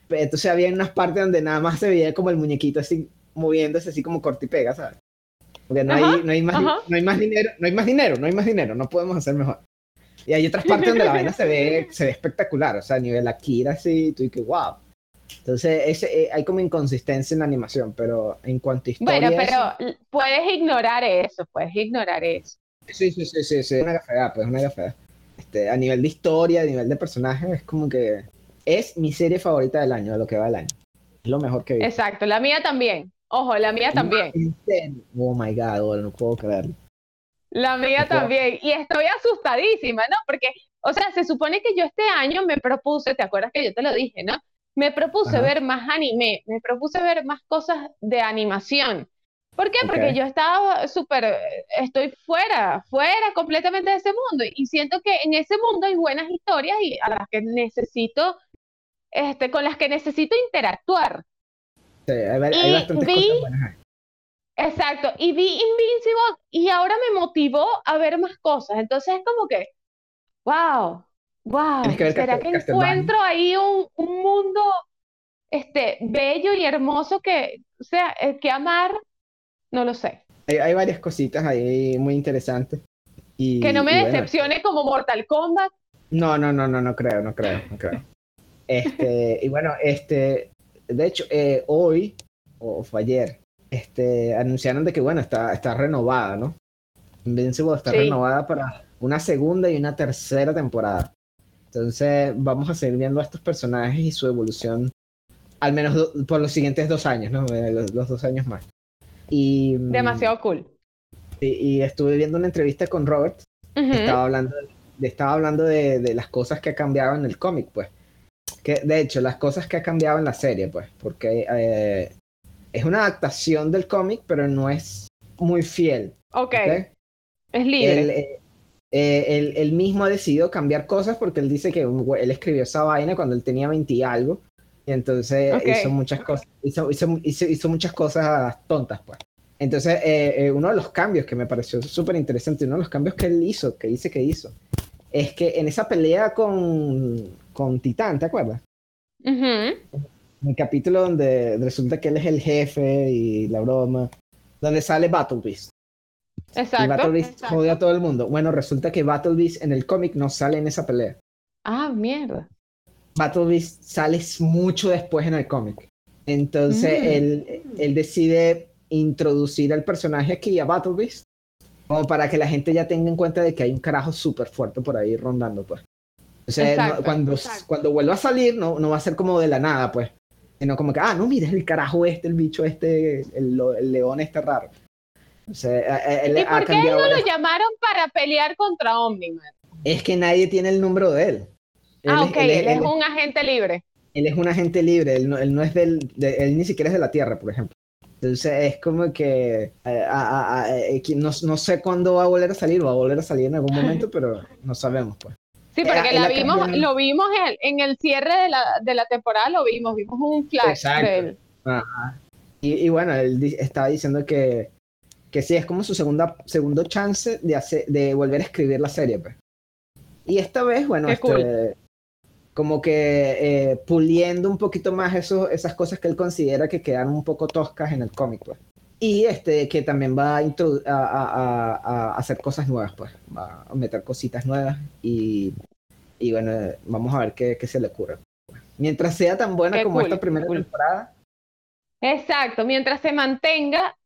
Entonces había unas partes donde nada más se veía como el muñequito así moviéndose así como corta y pega, ¿sabes? Porque no Ajá, hay, no hay más, no hay más dinero, no hay más dinero, no hay más dinero, no podemos hacer mejor. Y hay otras partes donde la vaina se ve, se ve espectacular, o sea, a nivel Akira así, tú y que wow. Entonces ese, eh, hay como inconsistencia en la animación, pero en cuanto a historia... Bueno, pero puedes ignorar eso, puedes ignorar eso. Sí, sí, sí, sí, sí, una gafedad, pues una gafedad. Este, a nivel de historia, a nivel de personaje, es como que es mi serie favorita del año, de lo que va del año. Es lo mejor que visto. Exacto, la mía también. Ojo, la mía también. ¿En serio? Oh my god, ahora no puedo creerlo. La mía también. Y estoy asustadísima, ¿no? Porque, o sea, se supone que yo este año me propuse, ¿te acuerdas que yo te lo dije, ¿no? Me propuse Ajá. ver más anime, me propuse ver más cosas de animación. ¿Por qué? Porque yo estaba súper, estoy fuera, fuera completamente de ese mundo. Y siento que en ese mundo hay buenas historias y a las que necesito, este, con las que necesito interactuar. Sí, hay, hay bastantes vi- cosas buenas. Exacto, y vi Invincible y ahora me motivó a ver más cosas. Entonces es como que, wow, Wow, que ¿será que encuentro ahí un, un mundo este, bello y hermoso que, o sea, eh, que amar? No lo sé. Hay, hay varias cositas ahí muy interesantes. Y, Que no me y bueno, decepcione como Mortal Kombat. No, no, no, no, no creo, no creo, no creo. Este, (laughs) y bueno, este, de hecho, eh, hoy, o fue ayer, este, anunciaron de que, bueno, está, está renovada, ¿no? Invincible está Sí. renovada para una segunda y una tercera temporada. Entonces, vamos a seguir viendo a estos personajes y su evolución, al menos do- por los siguientes dos años, ¿no? Eh, Los, los dos años más. Y, mm, Demasiado cool. y, y estuve viendo una entrevista con Robert Ujú. estaba hablando, de, estaba hablando de, de las cosas que ha cambiado en el cómic, pues. Que, de hecho, las cosas que ha cambiado en la serie, pues. Porque eh, es una adaptación del cómic, pero no es muy fiel. Ok, ¿ok? es libre. Eh, eh, él- él mismo ha decidido cambiar cosas porque él dice que él escribió esa vaina cuando él tenía 20 y algo. Y entonces Ok. hizo muchas cosas, hizo, hizo- hizo- hizo muchas cosas tontas, pues. Entonces, eh, eh, uno de los cambios que me pareció súper interesante, uno de los cambios que él hizo, que dice que hizo, es que en esa pelea con, con Titán, ¿te acuerdas? Ujú. En el capítulo donde resulta que él es el jefe y la broma, donde sale Battle Beast. Y Exacto. Battle Beast exacto. jode a todo el mundo. Bueno, resulta que Battle Beast en el cómic no sale en esa pelea. Ah, mierda. Battle Beast sale mucho después en el cómic. Entonces Mm. él, él decide introducir al personaje aquí, a Battle Beast, como para que la gente ya tenga en cuenta de que hay un carajo súper fuerte por ahí rondando, pues. O sea, no- Exacto, cuando, exacto. cuando vuelva a salir, no, no va a ser como de la nada, pues. Sino como que, ah, no, mira, el carajo este, el bicho este, el, el león este raro. O sea, él ¿Y por qué él no lo llamaron para pelear contra Omniman? Es que nadie tiene el número de él. Ah, Él ok, es- él es- él él es- un agente libre. él es un agente libre, él no, no es del, de- él ni siquiera es de la Tierra, por ejemplo. Entonces es como que eh, a- a- a- eh, no, no sé cuándo va a volver a salir, va a volver a salir en algún momento, (laughs) pero no sabemos, pues. Sí, porque Eh, la vimos, lo vimos en, en el cierre de la, de la temporada, lo vimos, vimos un flash Exacto. de él. Ajá. Y, y bueno, él di- estaba diciendo que, que sí, es como su segunda, segundo chance de, hacer, de volver a escribir la serie, pues. Y esta vez, bueno, este, cool. como que eh, puliendo un poquito más eso, esas cosas que él considera que quedaron un poco toscas en el cómic, pues. Y este, que también va a, a, a- a- hacer cosas nuevas, pues. Va a meter cositas nuevas y, y bueno, vamos a ver qué, qué se le ocurre. Mientras sea tan buena Qué como cool, esta primera cool. temporada, Exacto, mientras se mantenga,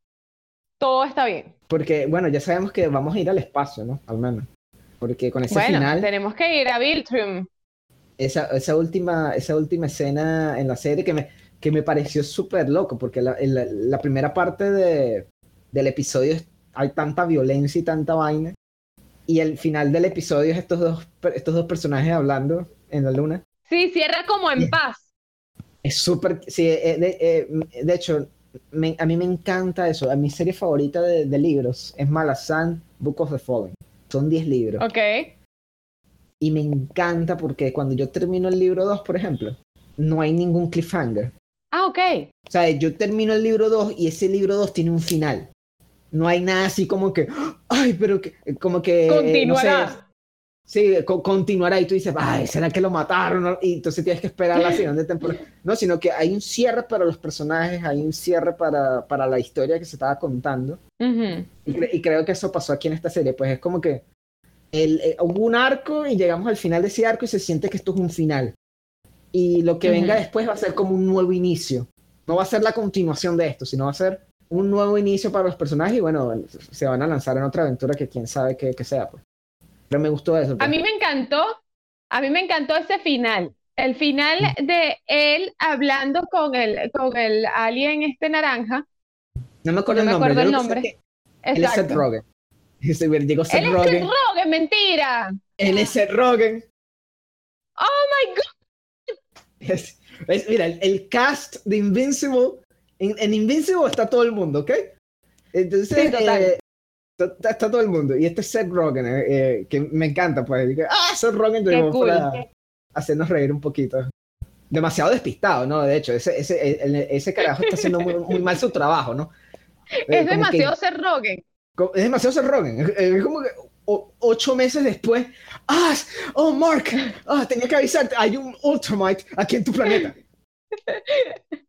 todo está bien. Porque, bueno, ya sabemos que vamos a ir al espacio, ¿no? Al menos. Porque con ese bueno, final, tenemos que ir a Viltrum. esa, esa, última, esa última escena en la serie que me, que me pareció súper loco, porque la, la, la primera parte de, del episodio hay tanta violencia y tanta vaina, y el final del episodio es estos dos, estos dos personajes hablando en la luna. Sí, cierra como en paz. Es súper, sí, eh, de, eh, de hecho, me- a mí me encanta eso. A mi serie favorita de, de libros es Malazan Book of the Fallen. Son 10 libros. Ok. Y me encanta porque cuando yo termino el libro 2, por ejemplo, no hay ningún cliffhanger. Ah, ok. O sea, yo termino el libro 2 y ese libro 2 tiene un final. No hay nada así como que, (gasps) ay, pero que, como que... eh, no sé, Continuará. Sí, co- continuará y tú dices, ay, ¿será que lo mataron? Y entonces tienes que esperar la siguiente (laughs) temporada. No, sino que hay un cierre para los personajes, hay un cierre para, para la historia que se estaba contando. Y, cre- y creo que eso pasó aquí en esta serie, pues es como que el, eh, hubo un arco y llegamos al final de ese arco y se siente que esto es un final. Y lo que venga después va a ser como un nuevo inicio. No va a ser la continuación de esto, sino va a ser un nuevo inicio para los personajes y bueno, se van a lanzar en otra aventura que quién sabe qué sea. Pues. Pero me gustó eso. A mí me encantó, a mí me encantó ese final. El final de él hablando con el, con el alien este naranja. no me acuerdo no el nombre. acuerdo el que Él es Seth. Rogen. (laughs) Llegó Seth Él es Rogen. Seth Rogen, mentira. Él es Seth Rogen. Oh my God. Es- es- mira, el, el cast de Invincible, en, en Invincible está todo el mundo, ¿ok? Entonces, Sí, eh, está, está todo el mundo. Y este es Seth Rogen, eh, eh, que me encanta, pues. Ah, Seth Rogen llegó cool. para hacernos reír un poquito. Demasiado despistado, ¿no? De hecho, ese, ese, el- ese carajo está haciendo muy, muy mal su trabajo, ¿no? Eh, Es como que- demasiado Seth Rogen. co- es demasiado Seth Rogen. Es, como que ocho meses después, ¡ah! ¡Oh, Mark! ¡Ah, tenía que avisarte! Hay un Ultramite aquí en tu planeta. (laughs)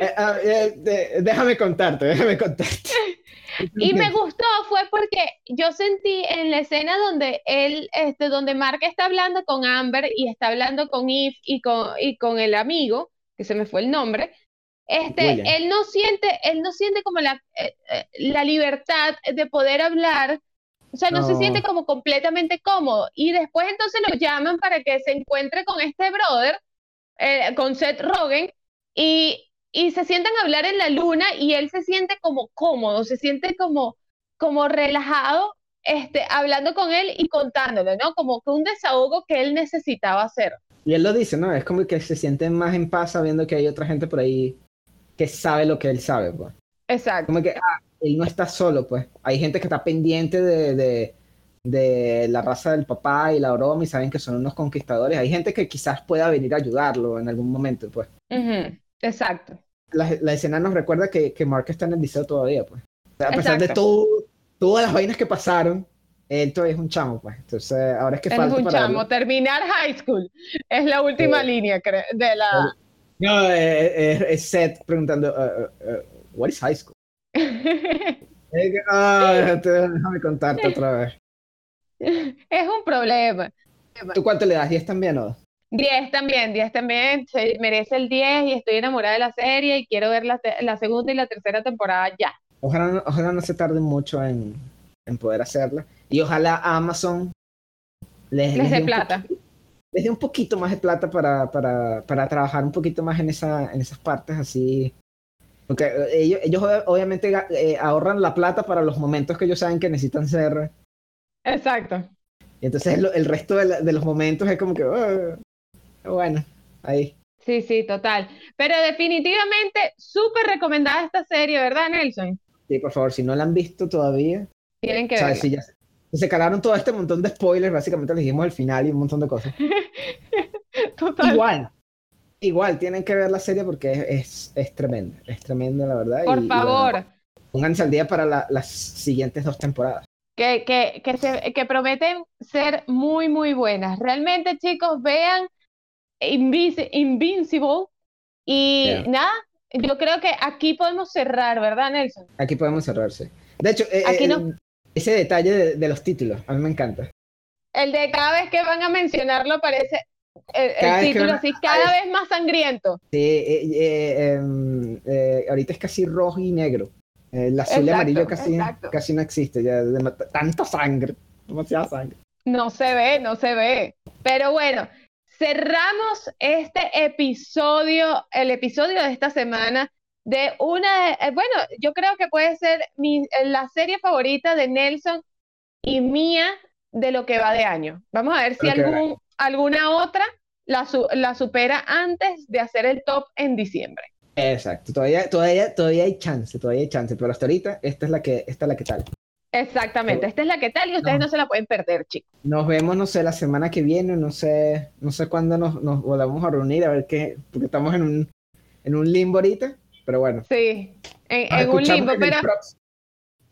Eh, ah, eh, déjame contarte, déjame contarte. (laughs) Y me gustó fue porque yo sentí en la escena donde él, este, donde Mark está hablando con Amber y está hablando con Eve y con, y con el amigo, que se me fue el nombre, este, él no siente, él no siente como la, eh, eh, la libertad de poder hablar, o sea, no, se siente como completamente cómodo. Y después entonces lo llaman para que se encuentre con este brother, eh, con Seth Rogen, y, y se sientan a hablar en la luna y él se siente como cómodo, se siente como, como relajado, este, hablando con él y contándole, ¿no? Como que un desahogo que él necesitaba hacer. Y él lo dice, ¿no? Es como que se siente más en paz sabiendo que hay otra gente por ahí que sabe lo que él sabe, pues. Exacto. Como que ah, él no está solo, pues. Hay gente que está pendiente de, de, la raza del papá y la broma y saben que son unos conquistadores. Hay gente que quizás pueda venir a ayudarlo en algún momento, pues. Exacto. La, la, escena nos recuerda que, que Mark está en el liceo todavía, pues. A pesar de todo, todas las vainas que pasaron, él todavía es un chamo, pues. Entonces, ahora es que falta. Es un chamo. Terminar high school es la última línea de la. No, eh, eh, es Seth preguntando, uh, uh, what is high school? (laughs) ah, déjame contarte otra vez. Es un problema. ¿Tú cuánto le das? ¿10 también o? 10 también, 10 también. Se merece el 10 y estoy enamorada de la serie y quiero ver la, la segunda y la tercera temporada ya. Ojalá, ojalá no se tarde mucho en, en poder hacerla. Y ojalá Amazon les, les dé plata les dé un poquito más de plata para, para, para trabajar un poquito más en, esa, en esas partes así. Porque eh, ellos, ellos obviamente eh, ahorran la plata para los momentos que ellos saben que necesitan ser. Exacto. Y entonces el, resto de, de, los momentos es como que, oh, bueno, ahí. Sí, sí, total. Pero definitivamente súper recomendada esta serie, ¿verdad, Nelson? Sí, por favor, si no la han visto todavía. Tienen que verla. Si ya, se cagaron todo este montón de spoilers, básicamente les dijimos el final y un montón de cosas. (laughs) Igual, igual, tienen que ver la serie porque es, es, tremenda, es tremenda la verdad. Por favor. pónganse al día para las siguientes dos temporadas. Que, que, que, se, que prometen ser muy, muy buenas. Realmente, chicos, vean Invincible y nada, yo creo que aquí podemos cerrar, ¿verdad, Nelson? Aquí podemos cerrar, sí. De hecho, eh, aquí no ese detalle de, los títulos, a mí me encanta. El de cada vez que van a mencionarlo parece el, título así cada vez más sangriento. Sí, eh, eh, em, eh, ahorita es casi rojo y negro. El azul y amarillo casi, casi no existe, ya tanta sangre, demasiada sangre. No se ve, no se ve. Pero bueno, cerramos este episodio, el episodio de esta semana de una, eh, bueno, yo creo que puede ser mi, la serie favorita de Nelson y mía de lo que va de año. Vamos a ver si algún, alguna otra la, la supera antes de hacer el top en diciembre. Exacto, todavía, todavía, todavía hay chance, todavía hay chance, pero hasta ahorita esta es la que, esta es la que tal. Exactamente, esta es la que tal y ustedes no, se la pueden perder, chicos. Nos vemos, no sé, la semana que viene, no sé, no sé cuándo nos, nos volvamos a reunir, a ver qué, porque estamos en un, en un limbo ahorita. Pero bueno. Sí, en, un limbo, pero.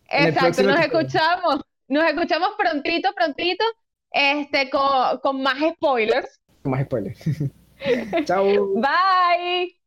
Exacto, nos escuchamos. Nos escuchamos prontito, prontito, este, con, con más spoilers. Con más spoilers. (laughs) Chao. (laughs) Bye.